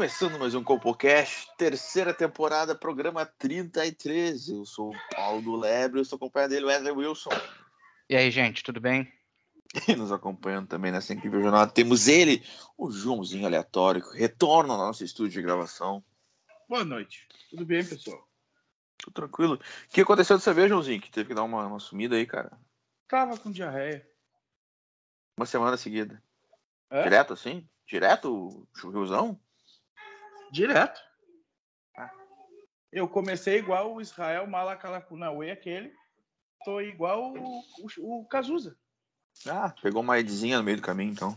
Começando mais um CopoCast, terceira temporada, programa 33. Eu sou o Paulo do Lebre, eu estou acompanhado dele, Wesley Wilson. E aí, gente, tudo bem? E nos acompanhando também nessa incrível jornada, temos ele, o Joãozinho Aleatório, que retorna ao nosso estúdio de gravação. Boa noite. Tudo bem, pessoal? Tudo tranquilo. O que aconteceu dessa vez, Joãozinho? Que teve que dar uma, uma sumida aí, cara. Tava com diarreia. Uma semana seguida. É? Direto assim? Direto, churriozão? Direto. Ah. Eu comecei igual o Israel Malakalakunawe, aquele. Tô igual o, o, o Cazuza. Ah, pegou uma edzinha no meio do caminho, então.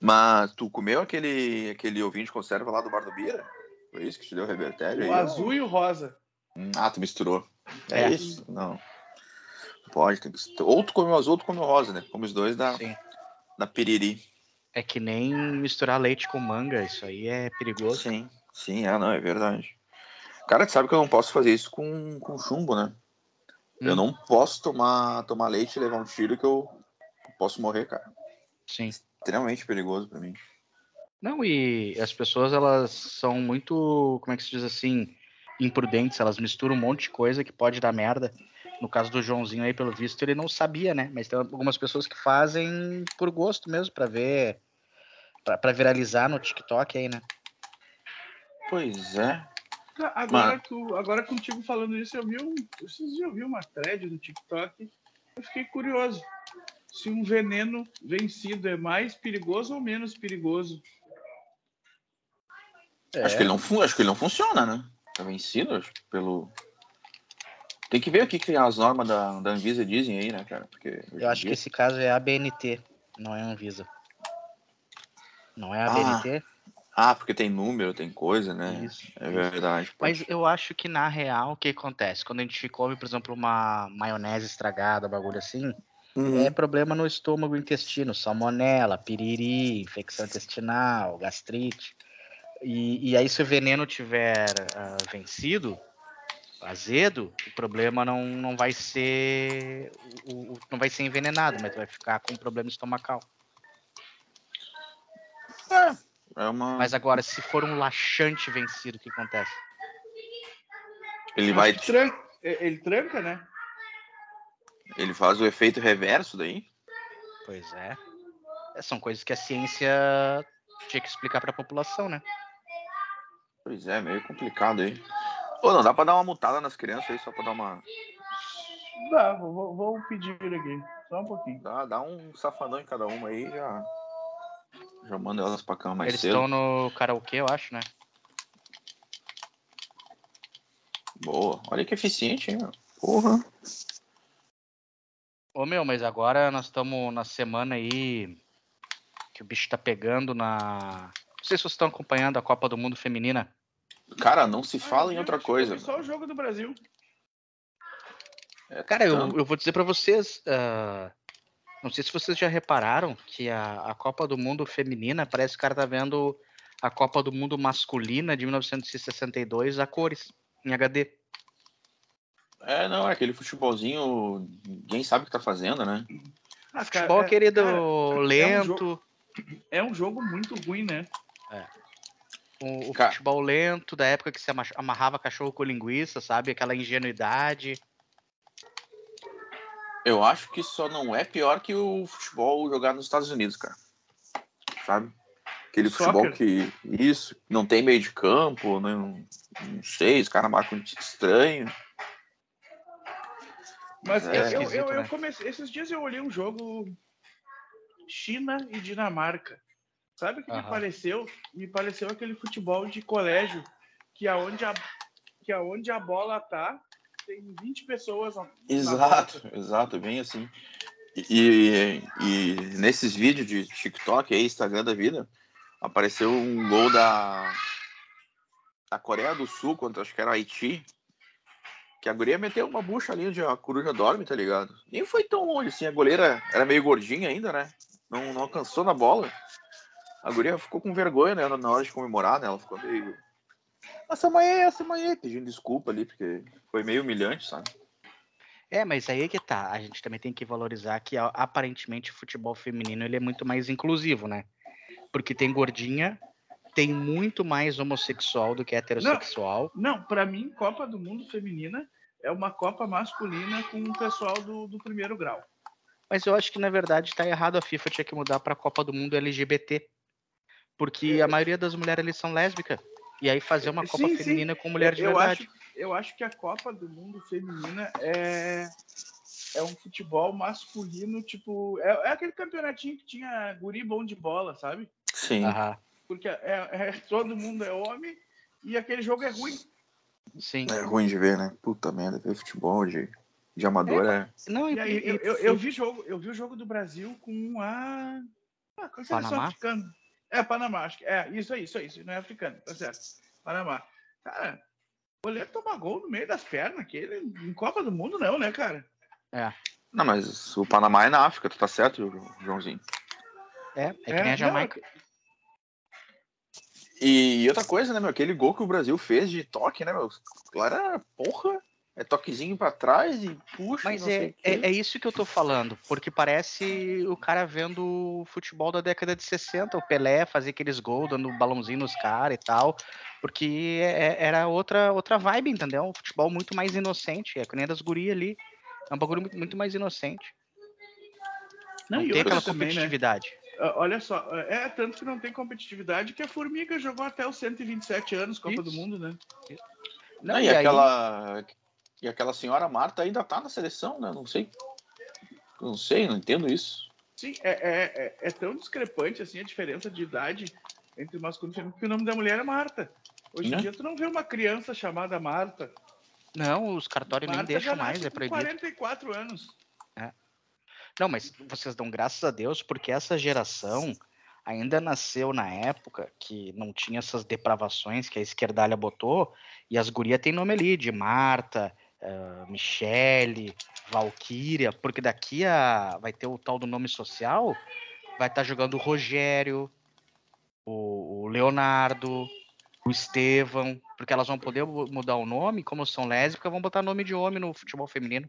Mas tu comeu aquele, aquele ovinho de conserva lá do Bar do Bira? Foi isso que te deu revertério? O aí? azul e o rosa. Hum, Ah, tu misturou. É, É. isso? Não. Pode, tem que... Ou tu come o azul ou tu come o rosa, né? Come os dois da, Sim. da piriri. É que nem misturar leite com manga, isso aí é perigoso. Sim, sim, é, não, é verdade. Cara, tu sabe que eu não posso fazer isso com, com chumbo, né? Eu Hum. não posso tomar, tomar leite e levar um tiro que eu posso morrer, cara. Sim. Extremamente perigoso pra mim. Não, e as pessoas, elas são muito, como é que se diz assim, imprudentes, elas misturam um monte de coisa que pode dar merda. No caso do Joãozinho aí, pelo visto, ele não sabia, né? Mas tem algumas pessoas que fazem por gosto mesmo, pra ver, pra, pra viralizar no TikTok aí, né? Pois é. Agora, tu, agora contigo falando isso, eu vi um. Eu vi uma thread do TikTok. Eu fiquei curioso. Se um veneno vencido é mais perigoso ou menos perigoso. Acho, que ele não, fun- acho que ele não funciona, né? Tá vencido, acho, pelo. Tem que ver o que, que as normas da, da Anvisa dizem aí, né, cara? Porque Eu acho que dia- esse caso é ABNT, não é Anvisa. Não é Ah, ABNT? Ah, porque tem número, tem coisa, né? Isso, É verdade. pode- Mas eu acho que na real o que acontece? Quando a gente come, por exemplo, uma maionese estragada, bagulho assim, Uhum. é problema no estômago e intestino, salmonela, piriri, infecção intestinal, gastrite. E, e aí, se o veneno tiver ah, vencido, azedo, o problema não, não vai ser. o- o- não vai ser envenenado, mas vai ficar com problema estomacal. É uma. Mas agora, se for um laxante vencido, o que acontece? Ele vai. Acho que tran- Ele tranca, né? Ele faz o efeito reverso daí? Pois é. É, São coisas que a ciência tinha que explicar para a população, né? Pois é, meio complicado aí. Pô, não dá pra dar uma mutada nas crianças aí, só pra dar uma. Dá, vou, vou- pedir aqui. Só um pouquinho. Dá, dá um safanão em cada uma aí já. Já manda elas pra cama mais Eles cedo. estão no karaokê, eu acho, né? Boa. Olha que eficiente, hein? meu. Porra. Ô meu, mas agora nós estamos na semana aí que o bicho tá pegando na. Não sei se vocês estão acompanhando a Copa do Mundo Feminina. Cara, não se fala Ah, em eu outra coisa. eu Só o jogo do Brasil. É Cara, eu, tanto- eu vou dizer pra vocês. ah, não sei se vocês já repararam que a, a Copa do Mundo Feminina parece que o cara tá vendo a Copa do Mundo Masculina de 1962 a cores, em HD. É, não, é aquele futebolzinho. Ninguém sabe o que tá fazendo, né? Ah, cara, Futebol é- querido cara, um lento. jogo- é um jogo muito ruim, né? O, o Ca- futebol lento, da época que se ama- amarrava cachorro com linguiça, sabe? Aquela ingenuidade. Eu acho que só não é pior que o futebol jogado nos Estados Unidos, cara. Sabe? Aquele O futebol soccer. que. Isso, não tem meio de campo, não, não sei, os caras marcam um time estranho. Mas É eu- eu, eu né? comecei. Esses dias eu olhei um jogo China e Dinamarca. Sabe o que me Aham. pareceu? Me pareceu aquele futebol de colégio que aonde a, que aonde a bola tá, tem 20 pessoas. na- Exato, exato, bem assim. E, e nesses vídeos de TikTok aí, Instagram da vida, apareceu um gol da a Coreia do Sul contra, acho que era Haiti, que a guria meteu uma bucha ali onde a coruja dorme, tá ligado? Nem foi tão longe assim, a goleira era meio gordinha ainda, né? Não, não alcançou na bola. A guria ficou com vergonha, né, na hora de comemorar, né? Ela ficou meio. Essa manhã, essa manhã, pedindo desculpa ali, porque foi meio humilhante, sabe? É, mas aí é que tá. A gente também tem que valorizar que aparentemente o futebol feminino ele é muito mais inclusivo, né? Porque tem gordinha, tem muito mais homossexual do que heterossexual. Não, pra mim, Copa do Mundo Feminina é uma Copa masculina com o pessoal do, do primeiro grau. Mas eu acho que na verdade tá errado a FIFA tinha que mudar pra Copa do Mundo LGBT. Porque a maioria das mulheres ali são lésbicas. E aí fazer uma Copa Sim, sim. feminina com mulher de eu verdade. Acho, eu acho que a Copa do Mundo Feminina é, é um futebol masculino, tipo. É, é aquele campeonatinho que tinha guri bom de bola, sabe? Sim. Aham, Porque é, é- todo mundo é homem e aquele jogo é ruim. sim. É ruim de ver, né? Puta merda, ver futebol de, de amador é. Não, e, E aí, e- eu, eu, eu vi jogo, eu vi o jogo do Brasil com a. Ah, com a seleção Panamá? africana. É, Panamá, acho que. É, isso aí, isso aí, isso não é africano, tá certo. Panamá. Cara, o goleiro toma gol no meio das pernas, aquele em Copa do Mundo, não, né, cara? Não, mas o Panamá é na África, tu tá certo, Joãozinho? é, é que É, nem a não, Jamaica. E outra coisa, né, meu? Aquele gol que o Brasil fez de toque, né, meu? Claro, era, porra, é toquezinho pra trás e puxa. Mas não sei é, o quê. é, é isso que eu tô falando, porque parece o cara vendo o futebol da década de 60, o Pelé fazer aqueles gols, dando balãozinho nos caras e tal, porque é- é- era outra, outra vibe, entendeu? Um futebol muito mais inocente, é que nem a das gurias ali, é um bagulho muito, muito mais inocente, não, e tem aquela também, né? competitividade. Ah, Olha só, é tanto que não tem competitividade que a Formiga jogou até os 127 anos Copa do Isso. Mundo, né? Não, Não, e, e aí- aquela. E aquela senhora Marta ainda tá na seleção, né? Não sei. Não sei, não entendo isso. Sim, é, é, é, é tão discrepante assim a diferença de idade entre masculino e feminino, porque o nome da mulher é Marta. Hoje Né? em dia tu não vê uma criança chamada Marta. Não, os cartórios nem Marta deixam já mais, é proibido. 44 anos. Não, mas vocês dão graças a Deus porque essa geração ainda nasceu na época que não tinha essas depravações que a esquerdalha botou, e as gurias têm nome ali, de Marta, eh, Michele, Valquíria, porque daqui a vai ter o tal do nome social, vai estar jogando o Rogério, o, o Leonardo, o Estevão, porque elas vão poder mu- mudar o nome, como são lésbicas, vão botar nome de homem no futebol feminino.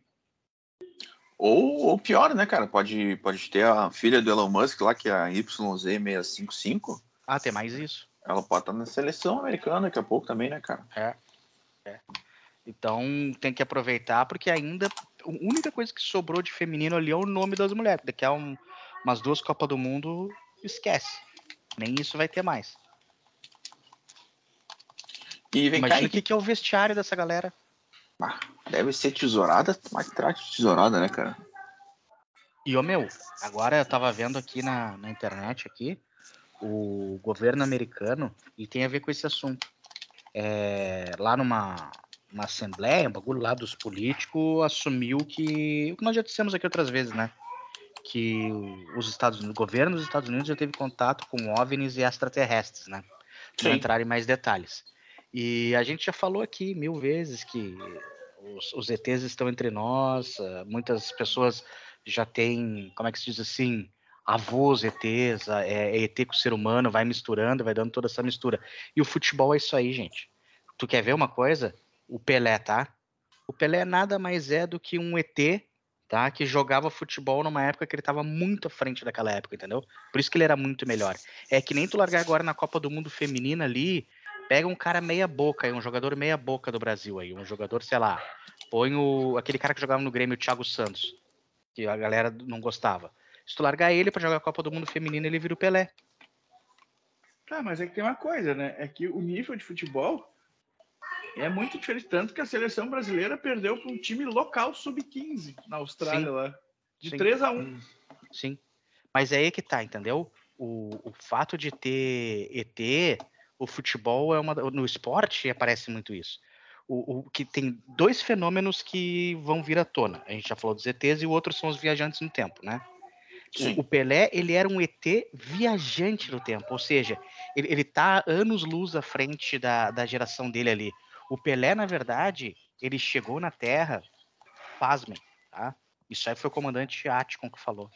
Ou, ou pior, né, cara? Pode, pode ter a filha do Elon Musk lá, que é a YZ655. Ah, tem mais isso. Ela pode estar na seleção americana daqui a pouco também, né, cara? Então tem que aproveitar, porque ainda a única coisa que sobrou de feminino ali é o nome das mulheres. Daqui a um- umas duas Copas do Mundo, esquece. Nem isso vai ter mais. E vem Imagina o que, que é o vestiário dessa galera. Ah, deve ser tesourada, mas trate de tesourada, né, cara? E, ô meu, agora eu tava vendo aqui na, na internet aqui, o governo americano, e tem a ver com esse assunto. É, lá numa uma assembleia, um bagulho lá dos políticos, assumiu que. O que nós já dissemos aqui outras vezes, né? Que os Estados Unidos, o governo dos Estados Unidos já teve contato com OVNIs e extraterrestres, né? Não entrar em mais detalhes. E a gente já falou aqui mil vezes que os, os ETs estão entre nós, ah, muitas pessoas já têm, como é que se diz assim, avós ETs, ah, é, é ET com o ser humano, vai misturando, vai dando toda essa mistura. E o futebol é isso aí, gente. Tu quer ver uma coisa? O Pelé, tá? O Pelé nada mais é do que um ET, tá? Que jogava futebol numa época que ele tava muito à frente daquela época, entendeu? Por isso que ele era muito melhor. É que nem tu largar agora na Copa do Mundo Feminina ali, pega um cara meia boca aí, um jogador meia boca do Brasil aí, um jogador, sei lá, põe o aquele cara que jogava no Grêmio, o Thiago Santos, que a galera não gostava. Se tu largar ele pra jogar a Copa do Mundo Feminina, ele vira o Pelé. Tá, mas é que tem uma coisa, né? É que o nível de futebol é muito diferente. Tanto que a seleção brasileira perdeu para um time local sub-15 na Austrália Sim. lá. De Sim. 3 a 1 Sim. Mas é aí que tá, entendeu? O, o fato de ter ET, o futebol é uma. No esporte aparece muito isso. O, o que tem dois fenômenos que vão vir à tona. A gente já falou dos ETs e o outro são os viajantes no tempo, né? Sim. O, o Pelé, ele era um ET viajante no tempo, ou seja, ele, ele tá anos luz à frente da, da geração dele ali. O Pelé, na verdade, ele chegou na Terra, pasmem, tá? Isso aí foi o comandante Atkin que falou.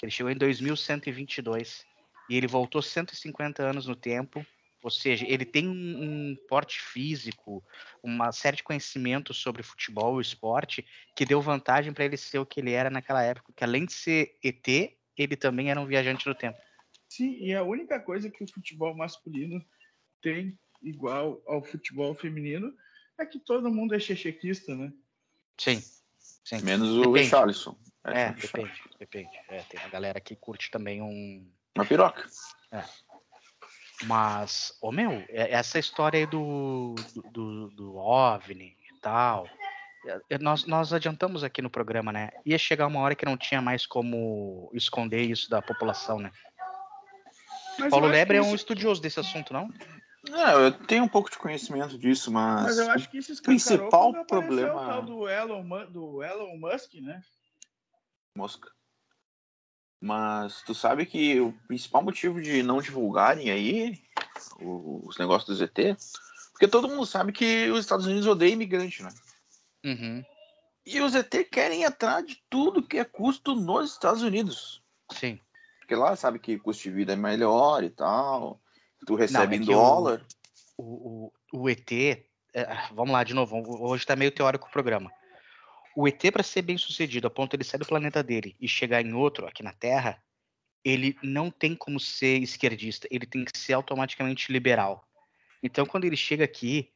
Ele chegou em 2122 e ele voltou 150 anos no tempo, ou seja, ele tem um, porte físico, uma série de conhecimentos sobre futebol e esporte que deu vantagem para ele ser o que ele era naquela época, que além de ser ET, ele também era um viajante do tempo. Sim, e a única coisa que o futebol masculino tem igual ao futebol feminino é que todo mundo é chechequista, né? Sim. Sim. Menos o Depende. Richarlison. É, o Richarlison. depende, depende. É, tem uma galera que curte também um. Uma piroca. Mas, ô meu, é- essa história aí do, do, do OVNI e tal. é- Nós, nós adiantamos aqui no programa, né? Ia chegar uma hora que não tinha mais como esconder isso da população, né? Mas Paulo Lebre é um isso- estudioso desse assunto, não? Não, eu tenho um pouco de conhecimento disso, mas. Mas eu acho que isso principal problema- o tal do Elon, do Elon Musk, né? Mosca. Mas tu sabe que o principal motivo de não divulgarem aí os negócios do ZT, porque todo mundo sabe que os Estados Unidos odeiam imigrante, né? Uhum. E os ZT querem entrar de tudo que é custo nos Estados Unidos. Sim. Porque lá sabe que custo de vida é melhor e tal. Tu recebe é em dólar. o, o, o ET, é, vamos lá de novo, hoje está meio teórico o programa. O ET, para ser bem sucedido, a ponto de ele sair do planeta dele e chegar em outro, aqui na Terra, ele não tem como ser esquerdista, ele tem que ser automaticamente liberal. Então, quando ele chega aqui,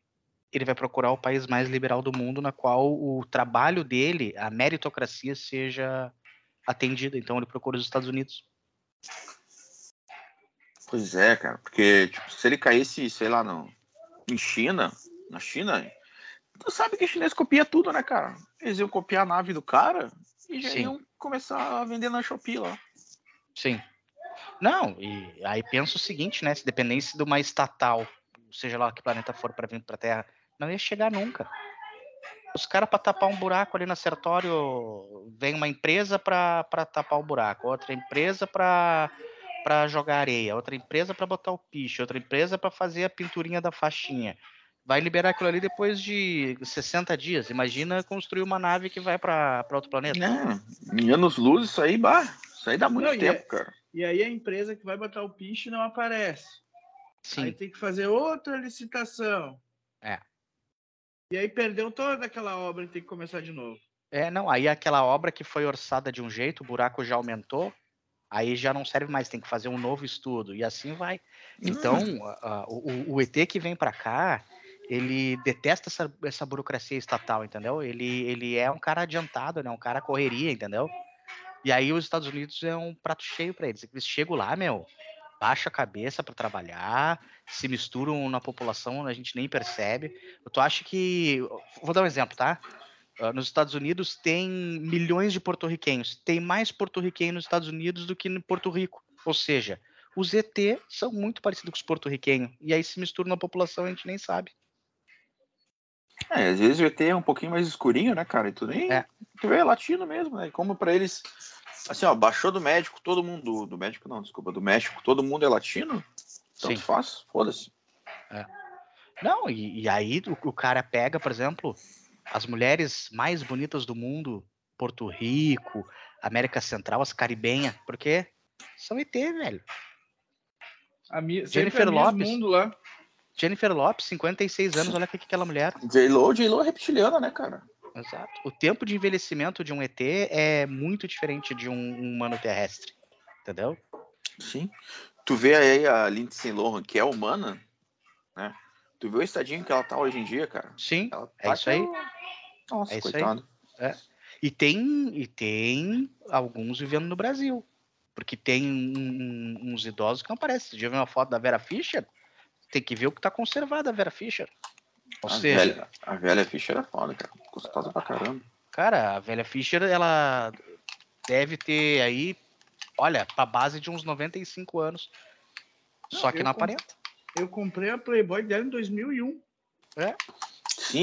ele vai procurar o país mais liberal do mundo, na qual o trabalho dele, a meritocracia, seja atendida. Então, ele procura os Estados Unidos. Pois é, cara. Porque, tipo, se ele caísse, sei lá, no, em China, na China, tu sabe que chinês copia tudo, né, cara? Eles iam copiar a nave do cara e já Sim. iam começar a vender na Shopee lá. Sim. Não, e aí pensa o seguinte, né? Se dependesse de uma estatal, seja lá que planeta for para vir para Terra, não ia chegar nunca. Os caras para tapar um buraco ali no acertório, vem uma empresa para tapar o buraco, outra empresa para para jogar areia, outra empresa para botar o piche, outra empresa para fazer a pinturinha da faixinha. Vai liberar aquilo ali depois de 60 dias. Imagina construir uma nave que vai para outro planeta. É, em anos luz, isso aí, bah, isso aí dá muito Não, e tempo, é- cara. E aí a empresa que vai botar o piche não aparece. Aí Sim, tem que fazer outra licitação. É. E aí perdeu toda aquela obra e tem que começar de novo. É, não, aí aquela obra que foi orçada de um jeito, o buraco já aumentou, aí já não serve mais, tem que fazer um novo estudo, e assim vai. Então, a- a- o, o ET que vem para cá, ele detesta essa, essa burocracia estatal, entendeu? Ele, ele é um cara adiantado, né? Um cara correria, entendeu? E aí os Estados Unidos é um prato cheio para eles. Eles chegam lá, meu, baixa a cabeça para trabalhar, se misturam na população, a gente nem percebe. Tu acha que. Vou dar um exemplo, tá? Ah, nos Estados Unidos tem milhões de porto-riquenhos. Tem mais porto-riquenhos nos Estados Unidos do que em Porto Rico. Ou seja, os ET são muito parecidos com os porto-riquenhos. E aí se misturam na população a gente nem sabe. É, às vezes o ET é um pouquinho mais escurinho, né, cara? E tu nem. É. Tu vê, é latino mesmo, né? Como pra eles. Assim, ó, baixou do médico, todo mundo. Do, médico não, desculpa, do México, todo mundo é latino? Tanto Sim. faz, foda-se. Não, e, e aí o, o cara pega, por exemplo, as mulheres mais bonitas do mundo, Porto Rico, América Central, as caribenhas, porque são ET, velho. A Mi, Jennifer a Lopes. Mundo lá. Jennifer Lopes, 56 anos, olha o que que aquela mulher. J-Lo, J-Lo é reptiliana, né, cara? Exato. O tempo de envelhecimento de um ET é muito diferente de um, um humano terrestre. Entendeu? Sim. Tu vê aí a Lindsay Lohan, que é humana, né? Tu vê o estadinho que ela tá hoje em dia, cara. Sim, Ela é tá isso que aí. eu- Nossa, É isso aí. coitado. E tem, e tem alguns vivendo no Brasil. Porque tem um- um- uns idosos que não aparecem. Você já viu uma foto da Vera Fischer? Tem que ver o que tá conservado a Vera Fischer. Ou A seja, velha, a velha Fischer é foda, cara. Gostosa pra caramba. cara, a velha Fischer, ela deve ter aí, olha, pra base de uns 95 anos. Só Não, que eu não com- aparenta. Eu comprei a Playboy dela em 2001. Sim,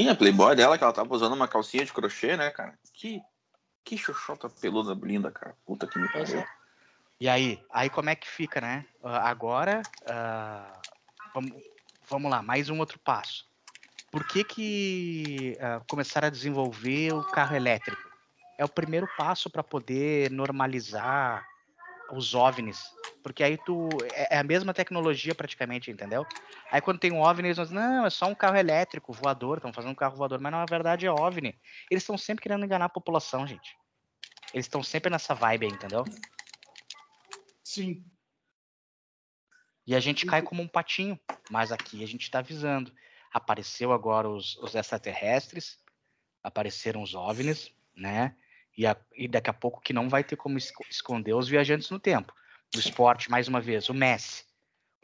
a Playboy dela, que ela tava usando uma calcinha de crochê, né, cara? Que, que xoxota peluda linda, cara. Puta que me pariu. é. E aí, aí como é que fica, né? Ah, Agora, ah, vamos, vamos lá, mais um outro passo. Por que que ah, começaram a desenvolver o carro elétrico? É o primeiro passo para poder normalizar os OVNIs, porque aí tu é é a mesma tecnologia praticamente, entendeu? Aí quando tem um OVNI, eles vão dizer, não, é só um carro elétrico voador, estão fazendo um carro voador, mas na verdade é OVNI. Eles estão sempre querendo enganar a população, gente. Eles estão sempre nessa vibe aí, entendeu? Sim. E a gente cai como um patinho, mas aqui a gente está avisando. Apareceu agora os, os extraterrestres, apareceram os OVNIs, né? E, a- e daqui a pouco que não vai ter como esco- esconder os viajantes no tempo. Do esporte, mais uma vez, o Messi.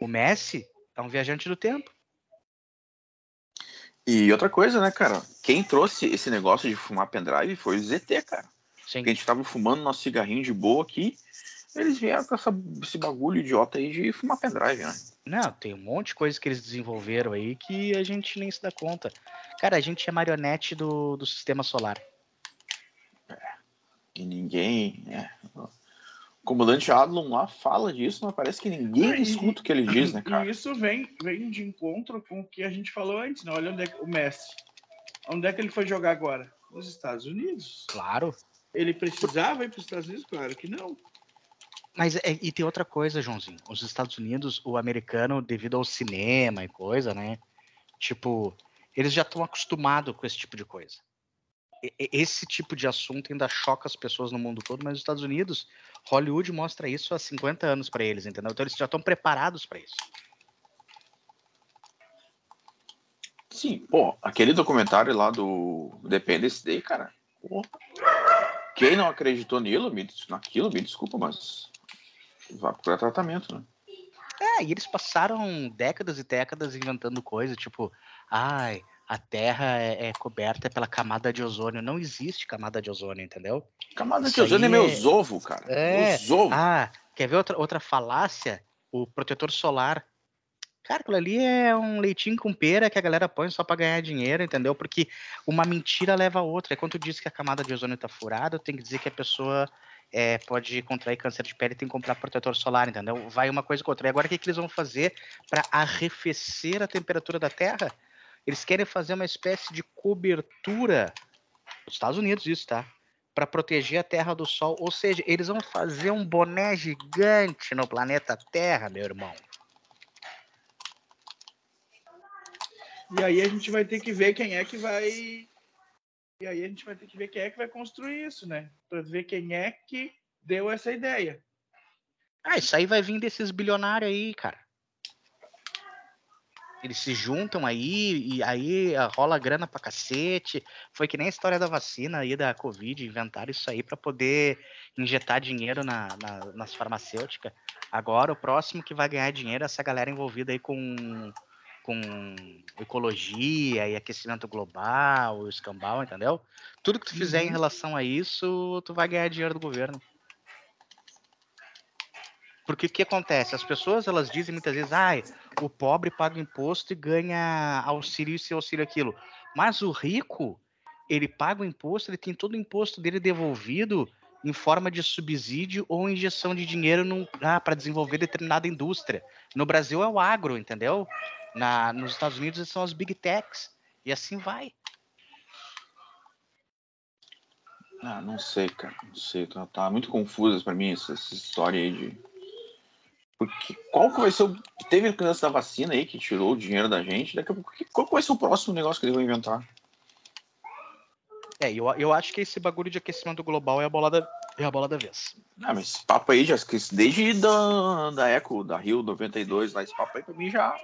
O Messi é um viajante do tempo. E outra coisa, né, cara? Quem trouxe esse negócio de fumar pendrive foi o ZT, cara. Sim. Porque a gente tava fumando nosso cigarrinho de boa aqui. Eles vieram com essa- esse bagulho idiota aí de fumar pendrive, né? Não, tem um monte de coisa que eles desenvolveram aí que a gente nem se dá conta. Cara, a gente é marionete do, do sistema solar. E ninguém. É. Comandante Adlon lá fala disso, mas parece que ninguém Ah, escuta o que ele diz, né, cara? E isso vem, vem de encontro com o que a gente falou antes, né? Olha onde é que, o Messi. Onde é que ele foi jogar agora? Nos Estados Unidos. Claro. Ele precisava ir para os Estados Unidos? Claro que não. Mas é- e tem outra coisa, Joãozinho. Os Estados Unidos, o americano, devido ao cinema e coisa, né? Tipo, eles já estão acostumados com esse tipo de coisa. Esse tipo de assunto ainda choca as pessoas no mundo todo, mas os Estados Unidos, Hollywood mostra isso há 50 anos pra eles, entendeu? Então eles já estão preparados pra isso. Sim, pô, aquele documentário lá do Dependence Day, cara. pô. Quem não acreditou nilo, me, naquilo, me desculpa, mas vai procurar tratamento, né? É, e eles passaram décadas e décadas inventando coisa, tipo, ai, a Terra é, é coberta pela camada de ozônio. Não existe camada de ozônio, entendeu? Camada Isso de ozônio é meus ovos, cara. É. Meus ovos. Ah, quer ver outra, outra falácia? O protetor solar. Cara, aquilo ali é um leitinho com pera que a galera põe só pra ganhar dinheiro, entendeu? Porque uma mentira leva a outra. E quando tu diz que a camada de ozônio tá furada, tem que dizer que a pessoa é, pode contrair câncer de pele e tem que comprar protetor solar, entendeu? Vai uma coisa com outra. E agora o que, que eles vão fazer para arrefecer a temperatura da Terra? Eles querem fazer uma espécie de cobertura. Nos Estados Unidos, isso, tá? Para proteger a Terra do Sol. Ou seja, eles vão fazer um boné gigante no planeta Terra, meu irmão. E aí a gente vai ter que ver quem é que vai. E aí a gente vai ter que ver quem é que vai construir isso, né? Para ver quem é que deu essa ideia. Ah, isso aí vai vir desses bilionários aí, cara. Eles se juntam aí e aí ah, rola grana pra cacete. Foi que nem a história da vacina aí da Covid, inventaram isso aí pra poder injetar dinheiro na, na- nas farmacêuticas. Agora o próximo que vai ganhar dinheiro é essa galera envolvida aí com, com ecologia e aquecimento global, escambau, entendeu? Tudo que tu fizer em Uhum. relação a isso, tu vai ganhar dinheiro do governo. Porque o que acontece? As pessoas elas dizem muitas vezes, ai, o pobre paga imposto e ganha auxílio isso e auxílio aquilo. Mas o rico, ele paga o imposto, ele tem todo o imposto dele devolvido em forma de subsídio ou injeção de dinheiro ah, para desenvolver determinada indústria. No Brasil é o agro, entendeu? Na, nos Estados Unidos são as big techs. E assim vai. Ah, não sei, cara. Não sei. Tá, tá muito confusa pra mim essa, essa história aí de. Porque qual que vai ser o. Teve o lance da vacina aí que tirou o dinheiro da gente. Daqui a pouco, qual que vai ser o próximo negócio que eles vão inventar? É, eu, eu acho que esse bagulho de aquecimento global é a bola da, é a bola da vez. Ah, mas esse papo aí, já, esqueci- desde da, da Eco, da Rio 92, lá, esse papo aí pra mim já.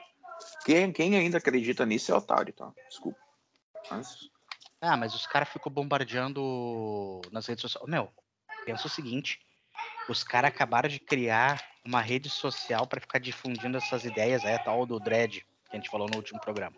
Quem, quem ainda acredita nisso é otário, tá? Desculpa. Mas, Ah, mas os caras ficam bombardeando nas redes sociais. Meu, pensa o seguinte: os caras acabaram de criar uma rede social para ficar difundindo essas ideias, aí, a tal do Dread, que a gente falou no último programa.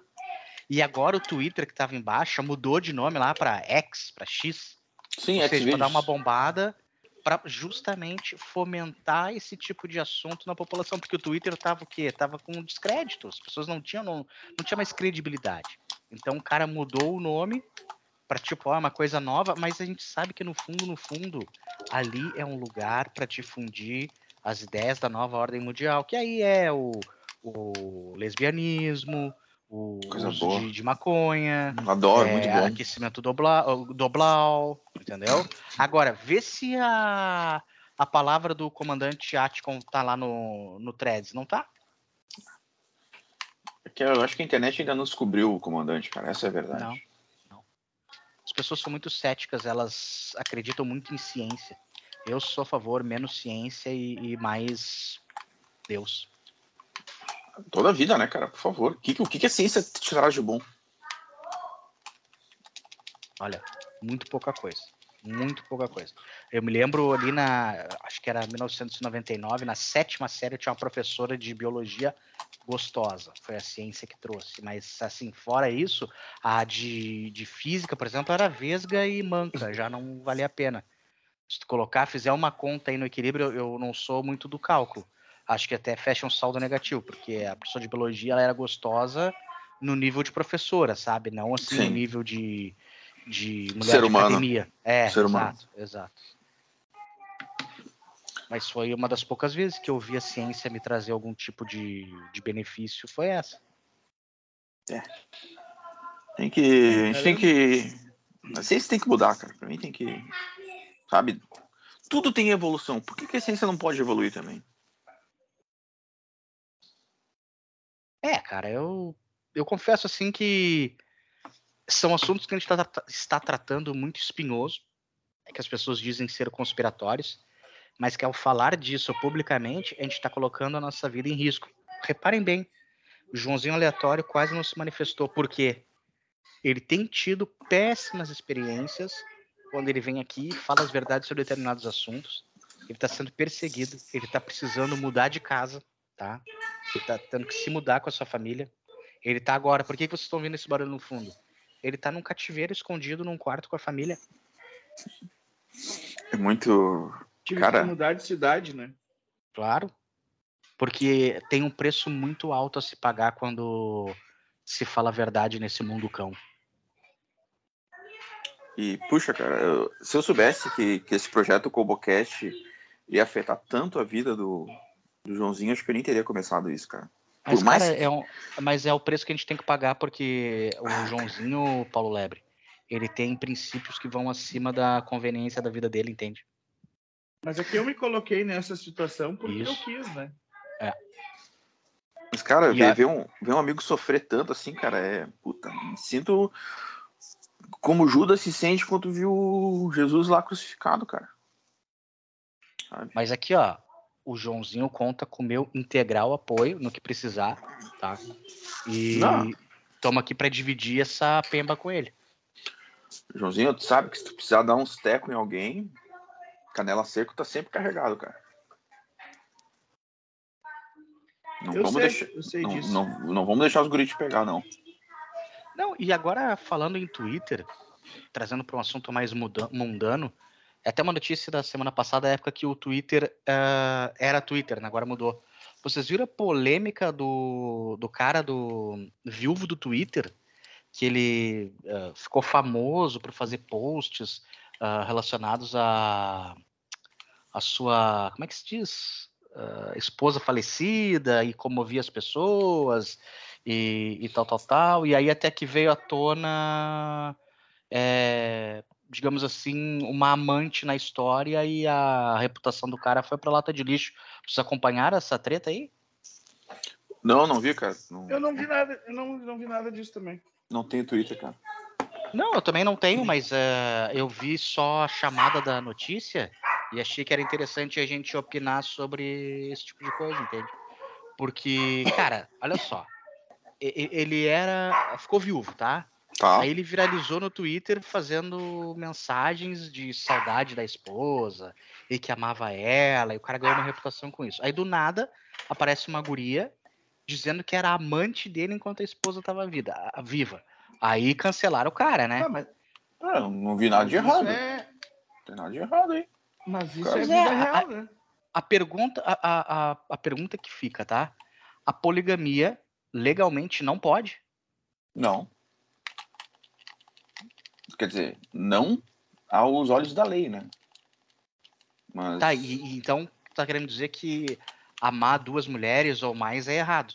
E agora o Twitter, que tava em baixa, mudou de nome lá para X, para X. sim, Ou é seja, para dar uma bombada para justamente fomentar esse tipo de assunto na população, porque o Twitter tava o quê? Tava com descrédito, as pessoas não tinham não, não tinha mais credibilidade. Então o cara mudou o nome para tipo, ó, uma coisa nova, mas a gente sabe que no fundo, no fundo, ali é um lugar para difundir as ideias da nova ordem mundial, que aí é o, o lesbianismo, o Coisa uso boa. de, de maconha, Adoro, é, muito bom. aquecimento dobla, doblau, entendeu? Agora, vê se a, a palavra do comandante Atcom tá lá no, no Threads, não tá? É eu acho que a internet ainda não descobriu o comandante, cara. Essa é a verdade. Não. As pessoas são muito céticas, elas acreditam muito em ciência. Eu sou a favor, menos ciência e, e mais Deus. Toda a vida, né, cara? Por favor. O que, o que a ciência te traz de bom? Olha, muito pouca coisa. Muito pouca coisa. Eu me lembro ali na. Acho que era 1999, na sétima série, eu tinha uma professora de biologia gostosa. Foi a ciência que trouxe. Mas, assim, fora isso, a de, de física, por exemplo, era vesga e manca. Já não valia a pena. Se tu colocar, fizer uma conta aí no equilíbrio, eu, não sou muito do cálculo. Acho que até fecha um saldo negativo, porque a professora de biologia ela era gostosa no nível de professora, sabe? Não assim Sim. no nível de, de mulher Ser de humano. academia. É, Ser humano. exato, exato. Mas foi uma das poucas vezes que eu vi a ciência me trazer algum tipo de, de benefício, foi essa. Tem que. A gente tem que. A ciência tem que mudar, cara. Pra mim tem que. Sabe? Tudo tem evolução. Por que, que a ciência não pode evoluir também? É, cara, eu, eu confesso assim que são assuntos que a gente tá, tra- está tratando muito espinhoso, é que as pessoas dizem ser conspiratórios, mas que ao falar disso publicamente, a gente está colocando a nossa vida em risco. Reparem bem, o Joãozinho Aleatório quase não se manifestou, porque ele tem tido péssimas experiências quando ele vem aqui e fala as verdades sobre determinados assuntos. Ele está sendo perseguido, ele está precisando mudar de casa, tá? Ele tá tendo que se mudar com a sua família. Ele tá agora. Por que, que vocês estão vendo esse barulho no fundo? Ele tá num cativeiro escondido num quarto com a família. É muito. Tive Cara. que mudar de cidade, né? Claro. Porque tem um preço muito alto a se pagar quando se fala a verdade nesse mundo cão. E, puxa, cara, eu- se eu soubesse que, que esse projeto Cobocast ia afetar tanto a vida do, do Joãozinho, acho que eu nem teria começado isso, cara. Mas, Por mais cara, é um, mas é o preço que a gente tem que pagar porque o Joãozinho, Paulo Lebre, ele tem princípios que vão acima da conveniência da vida dele, entende? Mas é que eu me coloquei nessa situação porque eu Isso. quis, né? Mas, cara, ver, a- ver um, ver um amigo sofrer tanto assim, cara, é. Puta, me sinto como Judas se sente quando viu Jesus lá crucificado, cara. Sabe? Mas aqui, ó, o Joãozinho conta com o meu integral apoio no que precisar, tá? E Não. toma aqui pra dividir essa pemba com ele. Joãozinho, tu sabe que se tu precisar dar uns tecos em alguém, canela seco tá sempre carregado, cara. Não Eu vamos sei, deixar. eu sei Não, disso. não, não vamos deixar os guris te pegar, não. Não, e agora falando em Twitter, trazendo para um assunto mais mundano, é até uma notícia da semana passada, época que o Twitter ah, era Twitter, né? agora mudou. Vocês viram a polêmica do, do cara do viúvo do Twitter, que ele ah, ficou famoso por fazer posts ah, relacionados a a sua, como é que se diz? Ah, esposa falecida e comovia as pessoas e, e tal, tal, tal. E aí até que veio à tona, é, digamos assim, uma amante na história e a reputação do cara foi pra lata de lixo. Vocês acompanharam essa treta aí? Não, não vi, cara. Não, Eu não vi nada, eu não, não vi nada disso também. não tenho Twitter, cara. Não, eu também não tenho, mas eh, eu vi só a chamada da notícia e achei que era interessante a gente opinar sobre esse tipo de coisa, entende? Porque, cara, olha só. Ele era. Ficou viúvo, tá? Tá. Aí ele viralizou no Twitter fazendo mensagens de saudade da esposa e que amava ela, e o cara ganhou uma reputação com isso. Aí do nada aparece uma guria dizendo que era amante dele enquanto a esposa tava vida, a- viva. Aí cancelaram o cara, né? Ah, mas, Ah, não vi nada de errado. É, Não tem nada de errado aí. mas isso Cara. é é, a- real, né? A pergunta, a, a, a, a pergunta que fica, tá? A poligamia legalmente não pode? Não. Quer dizer, não aos olhos da lei, né? Mas. Tá, e, e então tá querendo dizer que amar duas mulheres ou mais é errado.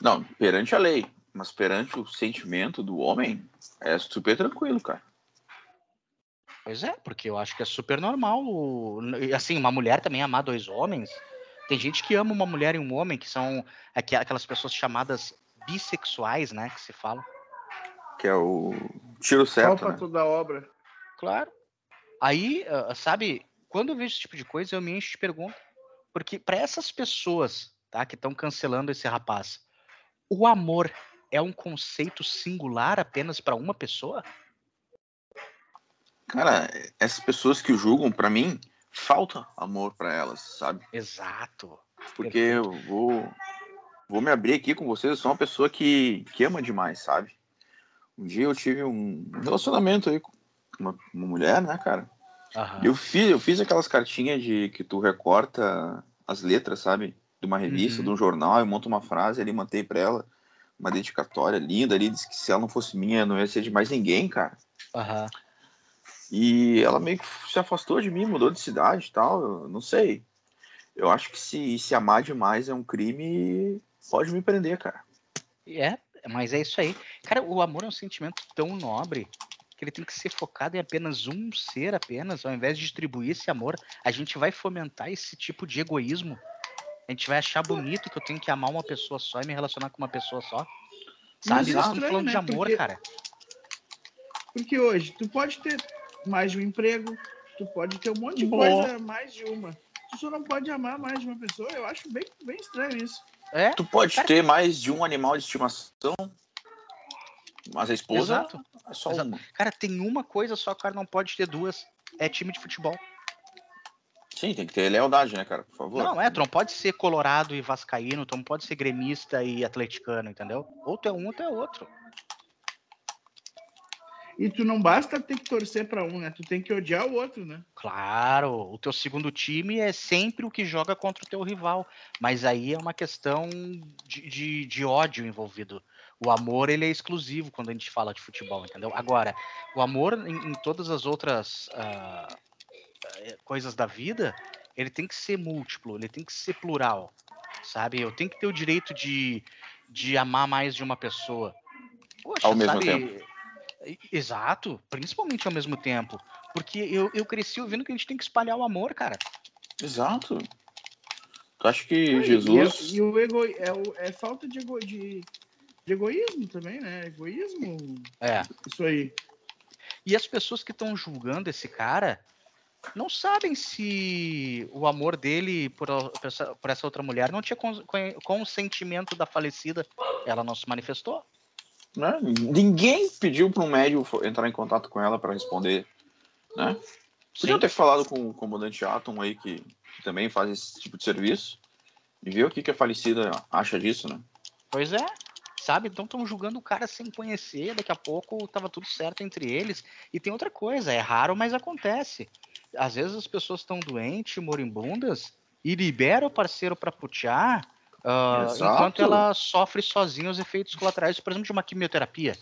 Não, perante a lei, mas perante o sentimento do homem, é super tranquilo, cara. Pois é, porque eu acho que é super normal. Assim, uma mulher também amar dois homens. Tem gente que ama uma mulher e um homem, que são aqu- aquelas pessoas chamadas bissexuais, né? Que se fala. Que é o tiro certo, pra né? toda obra. Claro. Aí, ah, sabe, quando eu vejo esse tipo de coisa, eu me encho de pergunta. Porque para essas pessoas, tá, que estão cancelando esse rapaz, o amor é um conceito singular apenas para uma pessoa? Cara, essas pessoas que julgam, pra mim, falta amor pra elas, sabe? Exato. Porque eu vou, vou me abrir aqui com vocês. Eu sou uma pessoa que, que ama demais, sabe? Um dia eu tive um relacionamento aí com uma, uma mulher, né, cara? E eu fiz, eu fiz aquelas cartinhas de que tu recorta as letras, sabe? De uma revista, Uhum. de um jornal, eu monto uma frase ali, mantei pra ela uma dedicatória linda ali, disse que se ela não fosse minha, não ia ser de mais ninguém, cara. Aham. E ela meio que se afastou de mim, mudou de cidade e tal, eu não sei. Eu acho que se, se amar demais é um crime, pode me prender, cara. É, mas é isso aí. Cara, o amor é um sentimento tão nobre que ele tem que ser focado em apenas um ser apenas, ao invés de distribuir esse amor, a gente vai fomentar esse tipo de egoísmo. A gente vai achar bonito que eu tenho que amar uma pessoa só e me relacionar com uma pessoa só. Sabe? Nós estamos falando né? de amor, Porque- cara. Porque hoje tu pode ter mais de um emprego, tu pode ter um monte de Bom. coisa, mais de uma. Tu só não pode amar mais de uma pessoa. Eu acho bem, bem estranho isso. É, Tu pode Cara- ter mais de um animal de estimação, mas a esposa exato. é só Exato. uma. Cara, tem uma coisa só cara não pode ter duas. É time de futebol. Sim, tem que ter lealdade, né, cara? Por favor. Não, é, tu não pode ser colorado e vascaíno, tu não pode ser gremista e atleticano, entendeu? Ou tu é um, ou tu é outro. E tu não basta ter que torcer pra um, né? Tu tem que odiar o outro, né? Claro, o teu segundo time é sempre o que joga contra o teu rival, mas aí é uma questão de, de, de ódio envolvido. O amor ele é exclusivo quando a gente fala de futebol, entendeu? Agora, o amor em, em todas as outras eh, coisas da vida, ele tem que ser múltiplo, ele tem que ser plural, sabe? Eu tenho que ter o direito de, de amar mais de uma pessoa. Poxa, Ao mesmo sabe? tempo. E- Exato, principalmente ao mesmo tempo. Porque eu, eu cresci ouvindo que a gente tem que espalhar o amor, cara. Exato. Tu acha que E, Jesus. é, e o ego, é, o- é falta de, ego, de, de egoísmo também, né? Egoísmo, É. isso aí. E as pessoas que estão julgando esse cara não sabem se o amor dele por, por essa, outra mulher não tinha cons- con- consentimento da falecida. Ela não se manifestou. né? Ninguém pediu para um médium entrar em contato com ela para responder. Né? Podiam Sim. ter falado com o comandante Atom aí, que, que também faz esse tipo de serviço, e ver o que, que a falecida acha disso, né? Pois é. Sabe? Então estão julgando o cara sem conhecer. Daqui a pouco tava tudo certo entre eles. E tem outra coisa, é raro, mas acontece. Às vezes as pessoas estão doentes, moribundas, e libera o parceiro para putear, Exato. enquanto ela sofre sozinha os efeitos colaterais, por exemplo, de uma quimioterapia.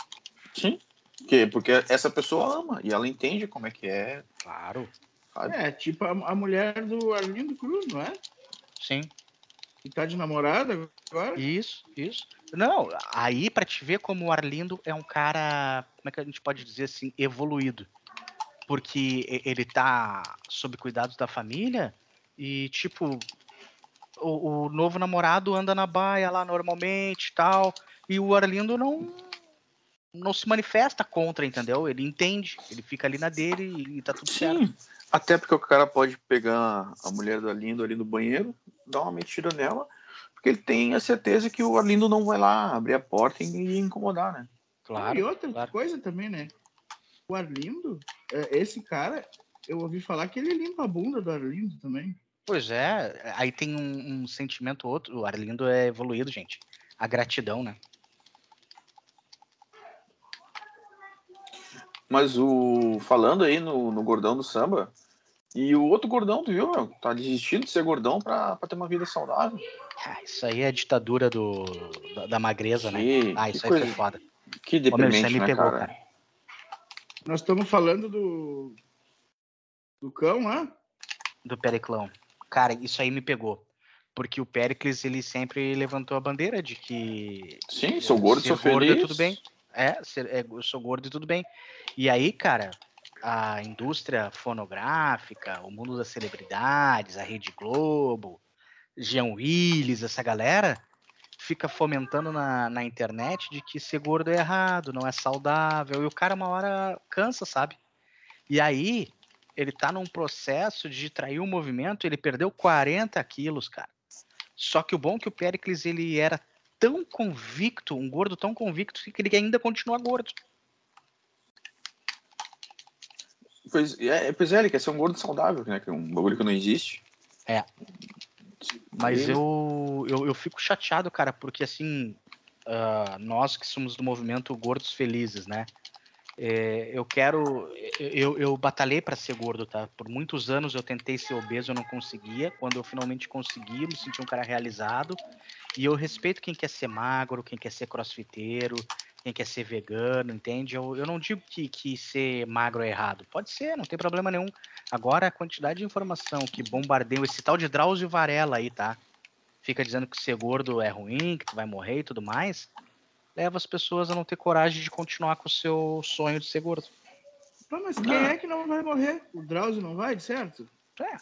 Sim. Que, porque essa pessoa ama e ela entende como é que é. Claro. Sabe? É, tipo a, a mulher do Arlindo Cruz, não é? Sim. Que tá de namorada agora. Isso, isso. Não, aí pra te ver como o Arlindo é um cara, como é que a gente pode dizer assim, evoluído. Porque e- ele tá sob cuidados da família e, tipo, o, o novo namorado anda na baia lá normalmente e tal, e o Arlindo não não se manifesta contra, entendeu? Ele entende, ele fica ali na dele e tá tudo certo. Sim. Até porque o cara pode pegar a mulher do Arlindo ali no banheiro, dar uma metida nela, porque ele tem a certeza que o Arlindo não vai lá abrir a porta e incomodar, né? Claro. e outra claro. coisa também, né? O Arlindo, é, esse cara, eu ouvi falar que ele limpa a bunda do Arlindo também. Pois é, aí tem um, um sentimento outro. O Arlindo é evoluído, gente. A gratidão, né? Mas o. Falando aí no, no gordão do samba, e o outro gordão, tu viu, meu? Tá desistindo de ser gordão pra, pra ter uma vida saudável. Ah, isso aí é a ditadura do, da, da magreza, né? Que, Ah, que isso aí coisa, foi foda. que Ô, meu, deprimente, aí me né, pegou, cara? cara. Nós estamos falando do. Do cão lá? Do Periclão. Cara, isso aí me pegou. Porque o Pericles, ele sempre levantou a bandeira de que. Sim, sou gordo, sou gordo feliz. é tudo bem. É, ser- é, eu sou gordo e tudo bem. E aí, cara, a indústria fonográfica, o mundo das celebridades, a Rede Globo, Jean Willis, essa galera, fica fomentando na, na internet de que ser gordo é errado, não é saudável. E o cara, uma hora, cansa, sabe? E aí, ele tá num processo de trair o movimento, ele perdeu 40 quilos, cara. Só que o bom é que o Pericles, ele era tão convicto, um gordo tão convicto, que ele ainda continua gordo. Pois é, pois é, ele quer ser um gordo saudável, né? Que é um bagulho que não existe. Mas Ele- eu, eu, eu fico chateado, cara, porque assim, ah, nós que somos do movimento Gordos Felizes, né? é, eu quero. Eu, eu batalhei para ser gordo, tá? Por muitos anos eu tentei ser obeso, eu não conseguia. Quando eu finalmente consegui, eu me senti um cara realizado. E eu respeito quem quer ser magro, quem quer ser crossfiteiro, quem quer ser vegano, entende? Eu, eu não digo que, que ser magro é errado. Pode ser, não tem problema nenhum. Agora, a quantidade de informação que bombardeiam esse tal de Drauzio Varela aí, tá? Fica dizendo que ser gordo é ruim, que tu vai morrer e tudo mais. Leva as pessoas a não ter coragem de continuar com o seu sonho de ser gordo. Pô, mas quem Não. é que não vai morrer? O Drauzio não vai, certo? É,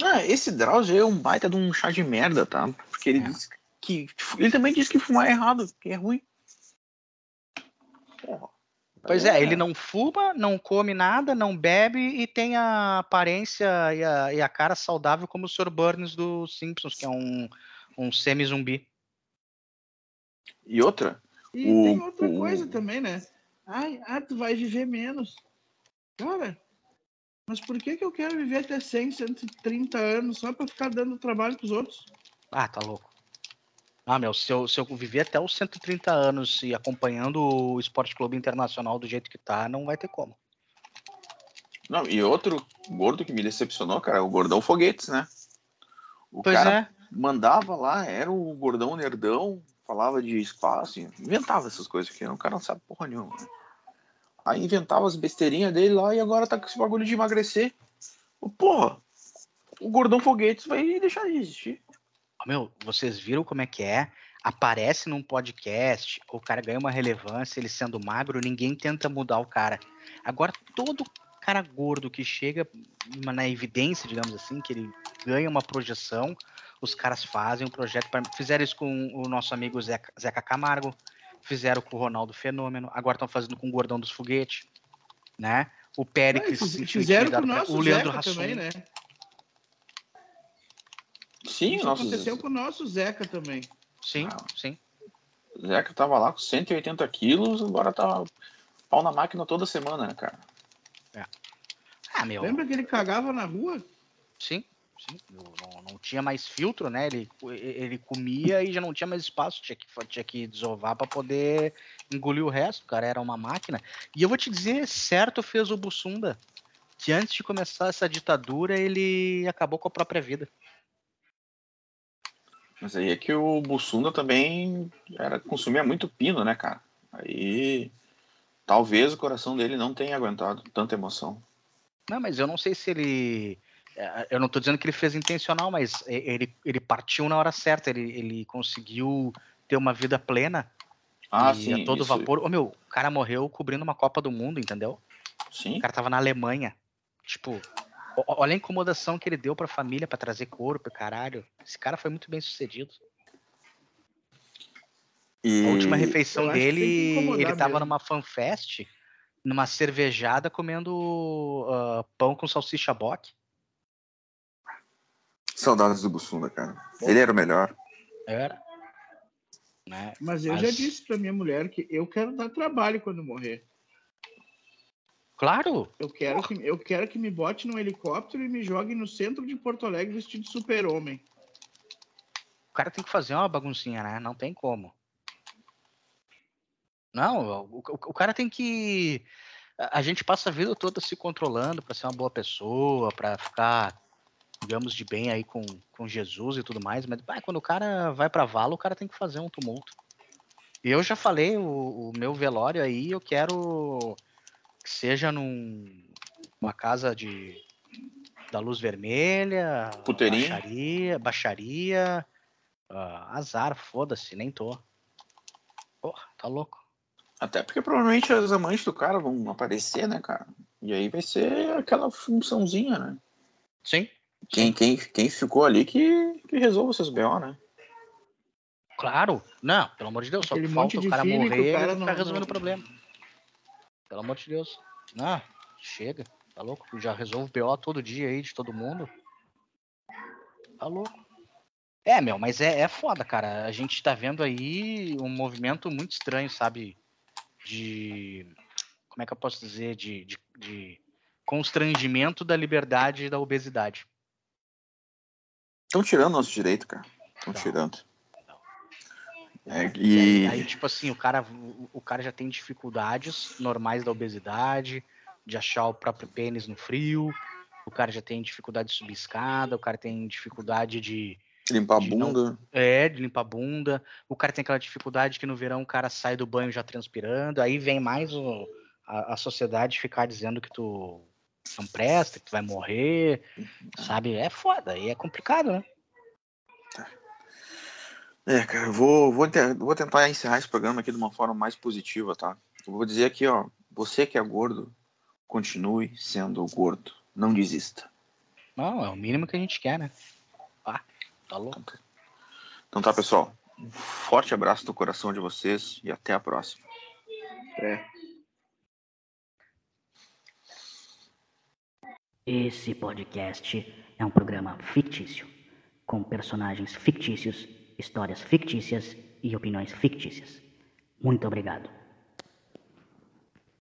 Ah, esse Drauzio é um baita de um chá de merda, tá? Porque ele É. diz que. Ele também disse que fumar é errado, que é ruim. Porra. Pois é, ele não fuma, não come nada, não bebe e tem a aparência e a, e a cara saudável como o Sr. Burns do Simpsons, que é um, um semi-zumbi. E outra, E O- tem outra o- coisa também, né? Ai, ah, tu vai viver menos. Cara, mas por que, que eu quero viver até 100, 130 anos só pra ficar dando trabalho pros outros? Ah, tá louco. Ah, meu, se eu, se eu viver até os 130 anos e acompanhando o Esporte Clube Internacional do jeito que tá, não vai ter como. Não, e outro gordo que me decepcionou, cara, é o gordão foguetes, né? O Pois cara é. mandava lá, era o gordão nerdão, falava de espaço, inventava essas coisas aqui, o cara não sabe porra nenhuma. né? Aí inventava as besteirinhas dele lá e agora tá com esse bagulho de emagrecer. Porra, o gordão foguetes vai deixar de existir. Meu, vocês viram como é que é? Aparece num podcast, o cara ganha uma relevância, ele sendo magro, ninguém tenta mudar o cara. Agora, todo cara gordo que chega na evidência, digamos assim, que ele ganha uma projeção, os caras fazem um projeto. Pra... Fizeram isso com o nosso amigo Zeca, Zeca Camargo, fizeram com o Ronaldo Fenômeno, agora estão fazendo com o Gordão dos Foguetes, né? O Péricles sentiu fizeram com o nosso o Leandro Zeca Hassum. também, né? Sim, Isso nosso aconteceu com o nosso Zeca também. Sim, Ah. sim. Zeca tava lá com 180 quilos, agora tá pau na máquina toda semana, né, cara? Ah, meu. Lembra que ele cagava na rua? Sim, sim. Não, não- tinha mais filtro, né? Ele, ele comia e já não tinha mais espaço, tinha que, tinha que desovar para poder engolir o resto. O cara era uma máquina. E eu vou te dizer, certo fez o Bussunda, que antes de começar essa ditadura, ele acabou com a própria vida. Mas aí é que o Bussunda também era consumia muito pino, né, cara? Aí talvez o coração dele não tenha aguentado tanta emoção. Não, mas eu não sei se ele. eh, Eu não tô dizendo que ele fez intencional, mas ele, ele partiu na hora certa, ele, ele conseguiu ter uma vida plena Ah, e sim. a todo isso- vapor. Ô, meu, o cara morreu cobrindo uma Copa do Mundo, entendeu? Sim. O cara tava na Alemanha. Tipo, olha a incomodação que ele deu pra família pra trazer corpo, caralho. Esse cara foi muito bem sucedido. E A última refeição dele, ele tava mesmo. numa fanfest, numa cervejada, comendo ah, pão com salsicha bock. saudades do Bussunda, cara. Ele era o melhor. Era. Né? Mas eu Mas- já disse pra minha mulher que eu quero dar trabalho quando morrer. Claro, Eu quero, que, eu quero que me bote num helicóptero e me jogue no centro de Porto Alegre vestido de super-homem. o cara tem que fazer uma baguncinha, né? Não tem como. Não, o, o- o cara tem que. A a gente passa a vida toda se controlando pra ser uma boa pessoa, pra ficar, digamos, de bem aí com, com Jesus e tudo mais, mas pá, quando o cara vai pra vala, o cara tem que fazer um tumulto. E eu já falei, o, o meu velório aí, eu quero que seja num, uma casa de da luz vermelha, Puteirinho. baixaria, baixaria, ah, azar, foda-se, nem tô. Porra, tá louco. Até porque provavelmente as amantes do cara vão aparecer, né, cara? E aí vai ser aquela funçãozinha, né? Sim, Quem, quem, quem ficou ali que, que resolva seus BO, né? claro. Não, pelo amor de Deus, só Aquele falta o cara que o morrer cara e não- tá resolvendo o problema. Pelo amor de Deus. Não, chega. Tá louco? Já resolvo BO todo dia aí de todo mundo. Tá louco. É, meu, mas é, é foda, cara. A gente tá vendo aí um movimento muito estranho, sabe? De. Como é que eu posso dizer? De, de, de constrangimento da liberdade e da obesidade. Estão tirando nosso direito, cara. Estão Não. tirando. É, E aí, e aí, tipo assim, o cara, o, cara já tem dificuldades normais da obesidade, de achar o próprio pênis no frio, o cara já tem dificuldade de subir escada, o cara tem dificuldade de, limpar a de não- bunda. é, de limpar a bunda, o cara tem aquela dificuldade que no verão o cara sai do banho já transpirando, aí vem mais o, a, a sociedade ficar dizendo que tu não presta, que tu vai morrer, sabe? É foda, aí é complicado, né? É, cara, eu vou, vou, vou tentar encerrar esse programa aqui de uma forma mais positiva, tá? Eu vou dizer aqui, ó, você que é gordo, continue sendo gordo. Não desista. Não, é o mínimo que a gente quer, né? Ah, tá louco. Então tá, pessoal. Um forte abraço no coração de vocês e até a próxima. É. Esse podcast é um programa fictício, com personagens fictícios, histórias fictícias e opiniões fictícias. Muito obrigado.